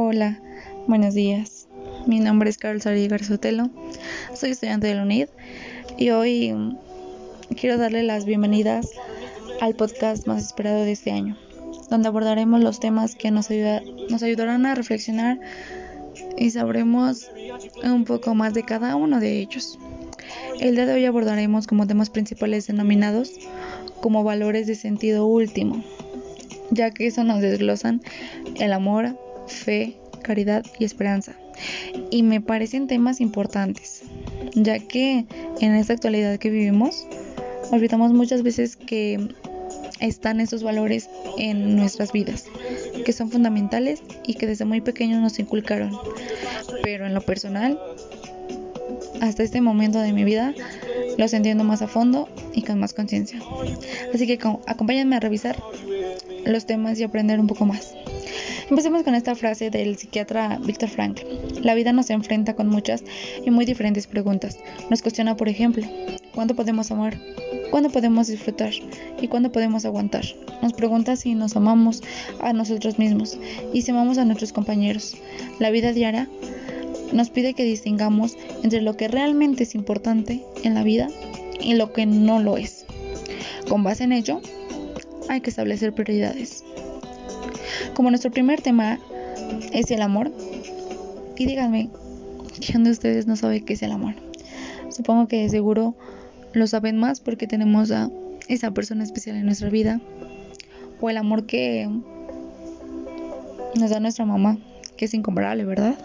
Hola, buenos días. Mi nombre es Carlos Ari Garzotelo. Soy estudiante de la UNID y hoy quiero darle las bienvenidas al podcast más esperado de este año, donde abordaremos los temas que nos, nos ayudarán a reflexionar y sabremos un poco más de cada uno de ellos. El día de hoy abordaremos como temas principales denominados como valores de sentido último, ya que eso nos desglosan el amor, fe, caridad y esperanza. Y me parecen temas importantes, ya que en esta actualidad que vivimos, olvidamos muchas veces que están esos valores en nuestras vidas, que son fundamentales y que desde muy pequeños nos inculcaron. Pero en lo personal, hasta este momento de mi vida, los entiendo más a fondo y con más conciencia. Así que acompáñenme a revisar los temas y aprender un poco más. Empecemos con esta frase del psiquiatra Víctor Frankl. La vida nos enfrenta con muchas y muy diferentes preguntas. Nos cuestiona, por ejemplo, ¿cuándo podemos amar? ¿Cuándo podemos disfrutar? ¿Y cuándo podemos aguantar? Nos pregunta si nos amamos a nosotros mismos y si amamos a nuestros compañeros. La vida diaria nos pide que distingamos entre lo que realmente es importante en la vida y lo que no lo es. Con base en ello, hay que establecer prioridades. Como nuestro primer tema es el amor, y díganme, ¿quién de ustedes no sabe qué es el amor? Supongo que seguro lo saben más porque tenemos a esa persona especial en nuestra vida, o el amor que nos da nuestra mamá, que es incomparable, ¿verdad?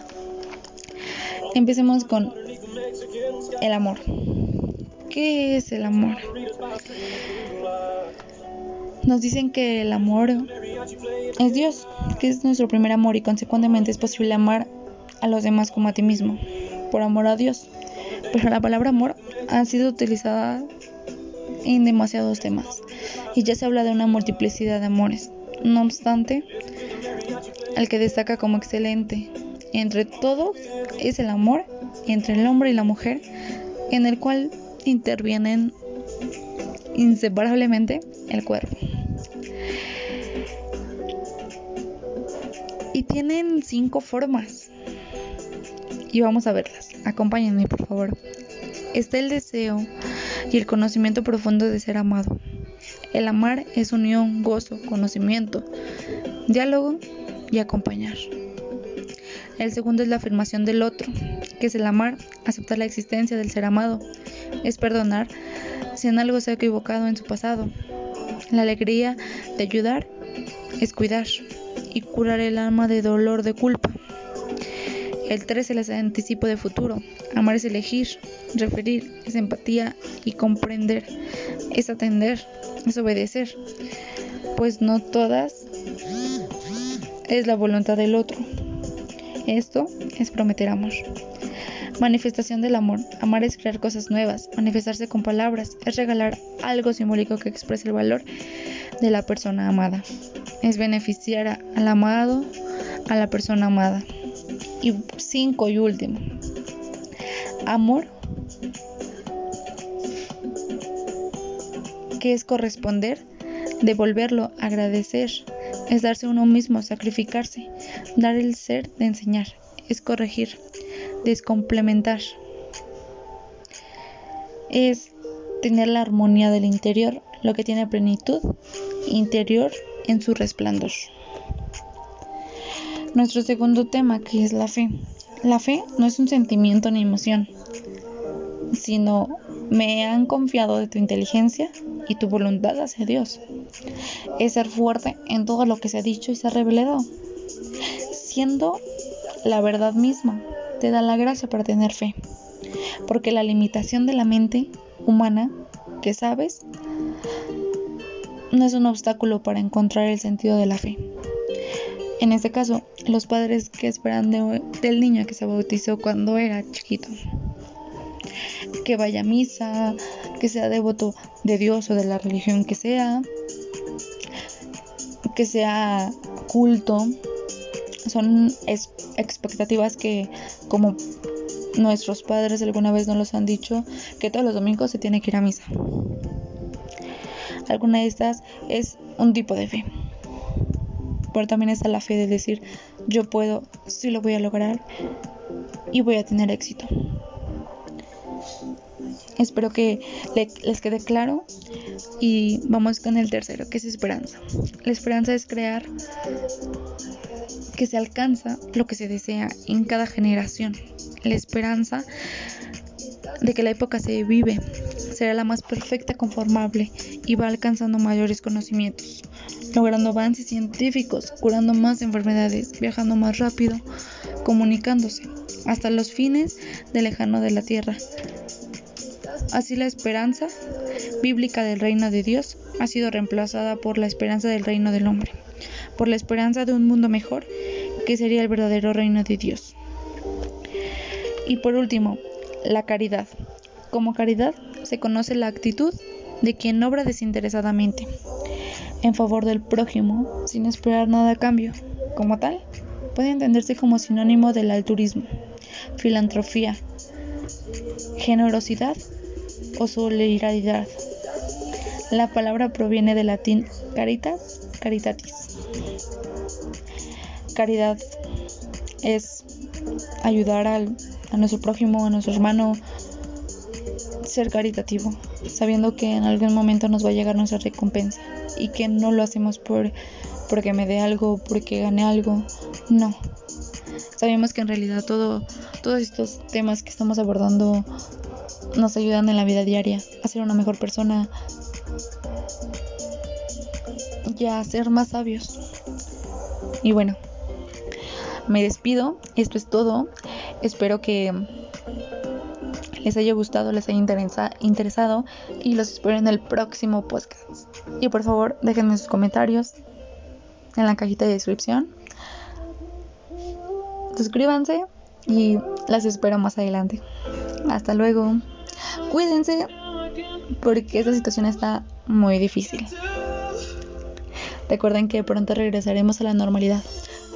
Empecemos con el amor. ¿Qué es el amor? Nos dicen que el amor es Dios, que es nuestro primer amor y consecuentemente es posible amar a los demás como a ti mismo, por amor a Dios. Pero la palabra amor ha sido utilizada en demasiados temas y ya se habla de una multiplicidad de amores. No obstante, el que destaca como excelente entre todos es el amor entre el hombre y la mujer, en el cual intervienen inseparablemente el cuerpo. Tienen cinco formas. Y vamos a verlas. Acompáñenme, por favor. Está el deseo y el conocimiento profundo de ser amado. El amar es unión, gozo, conocimiento, diálogo y acompañar. El segundo es la afirmación del otro, que es el amar, aceptar la existencia del ser amado, es perdonar si en algo se ha equivocado en su pasado. La alegría de ayudar es cuidar y curar el alma de dolor de culpa. El 3 es el anticipo de futuro. Amar es elegir, referir, es empatía y comprender, es atender, es obedecer, pues no todas es la voluntad del otro. Esto es prometer amor. Manifestación del amor. Amar es crear cosas nuevas, manifestarse con palabras, es regalar algo simbólico que exprese el valor de la persona amada. Es beneficiar al amado, a la persona amada. Y cinco y último, amor, que es corresponder, devolverlo, agradecer, es darse uno mismo, sacrificarse, dar el ser de enseñar, es corregir, descomplementar, es tener la armonía del interior, lo que tiene plenitud interior en su resplandor. Nuestro segundo tema, que es la fe. La fe no es un sentimiento ni emoción, sino me han confiado de tu inteligencia y tu voluntad hacia Dios. Es ser fuerte en todo lo que se ha dicho y se ha revelado, siendo la verdad misma, te da la gracia para tener fe, porque la limitación de la mente humana que sabes no es un obstáculo para encontrar el sentido de la fe. En este caso, los padres que esperan del niño que se bautizó cuando era chiquito, que vaya a misa, que sea devoto de Dios o de la religión que sea, que sea culto, son expectativas que como nuestros padres alguna vez nos los han dicho, que todos los domingos se tiene que ir a misa. Alguna de estas es un tipo de fe. Pero también está la fe de decir, yo puedo, sí lo voy a lograr y voy a tener éxito. Espero que les quede claro y vamos con el tercero, que es esperanza. La esperanza es crear que se alcanza lo que se desea en cada generación. La esperanza de que la época se vive será la más perfecta conformable y va alcanzando mayores conocimientos, logrando avances científicos, curando más enfermedades, viajando más rápido, comunicándose hasta los fines del lejano de la tierra. Así la esperanza bíblica del reino de Dios ha sido reemplazada por la esperanza del reino del hombre, por la esperanza de un mundo mejor que sería el verdadero reino de Dios. Y por último, la caridad. Como caridad se conoce la actitud de quien obra desinteresadamente en favor del prójimo sin esperar nada a cambio. Como tal, puede entenderse como sinónimo del altruismo, filantropía, generosidad o solidaridad. La palabra proviene del latín caritas, caritatis. Caridad es ayudar al, a nuestro prójimo, a nuestro hermano, ser caritativo, sabiendo que en algún momento nos va a llegar nuestra recompensa y que no lo hacemos por porque me dé algo, porque gane algo, no. Sabemos que en realidad todo, todos estos temas que estamos abordando nos ayudan en la vida diaria a ser una mejor persona y a ser más sabios. Y bueno, me despido, esto es todo. Espero que les haya gustado, les haya interesado y los espero en el próximo podcast. Y por favor, déjenme sus comentarios en la cajita de descripción. Suscríbanse y las espero más adelante. Hasta luego. Cuídense porque esta situación está muy difícil. Recuerden que pronto regresaremos a la normalidad.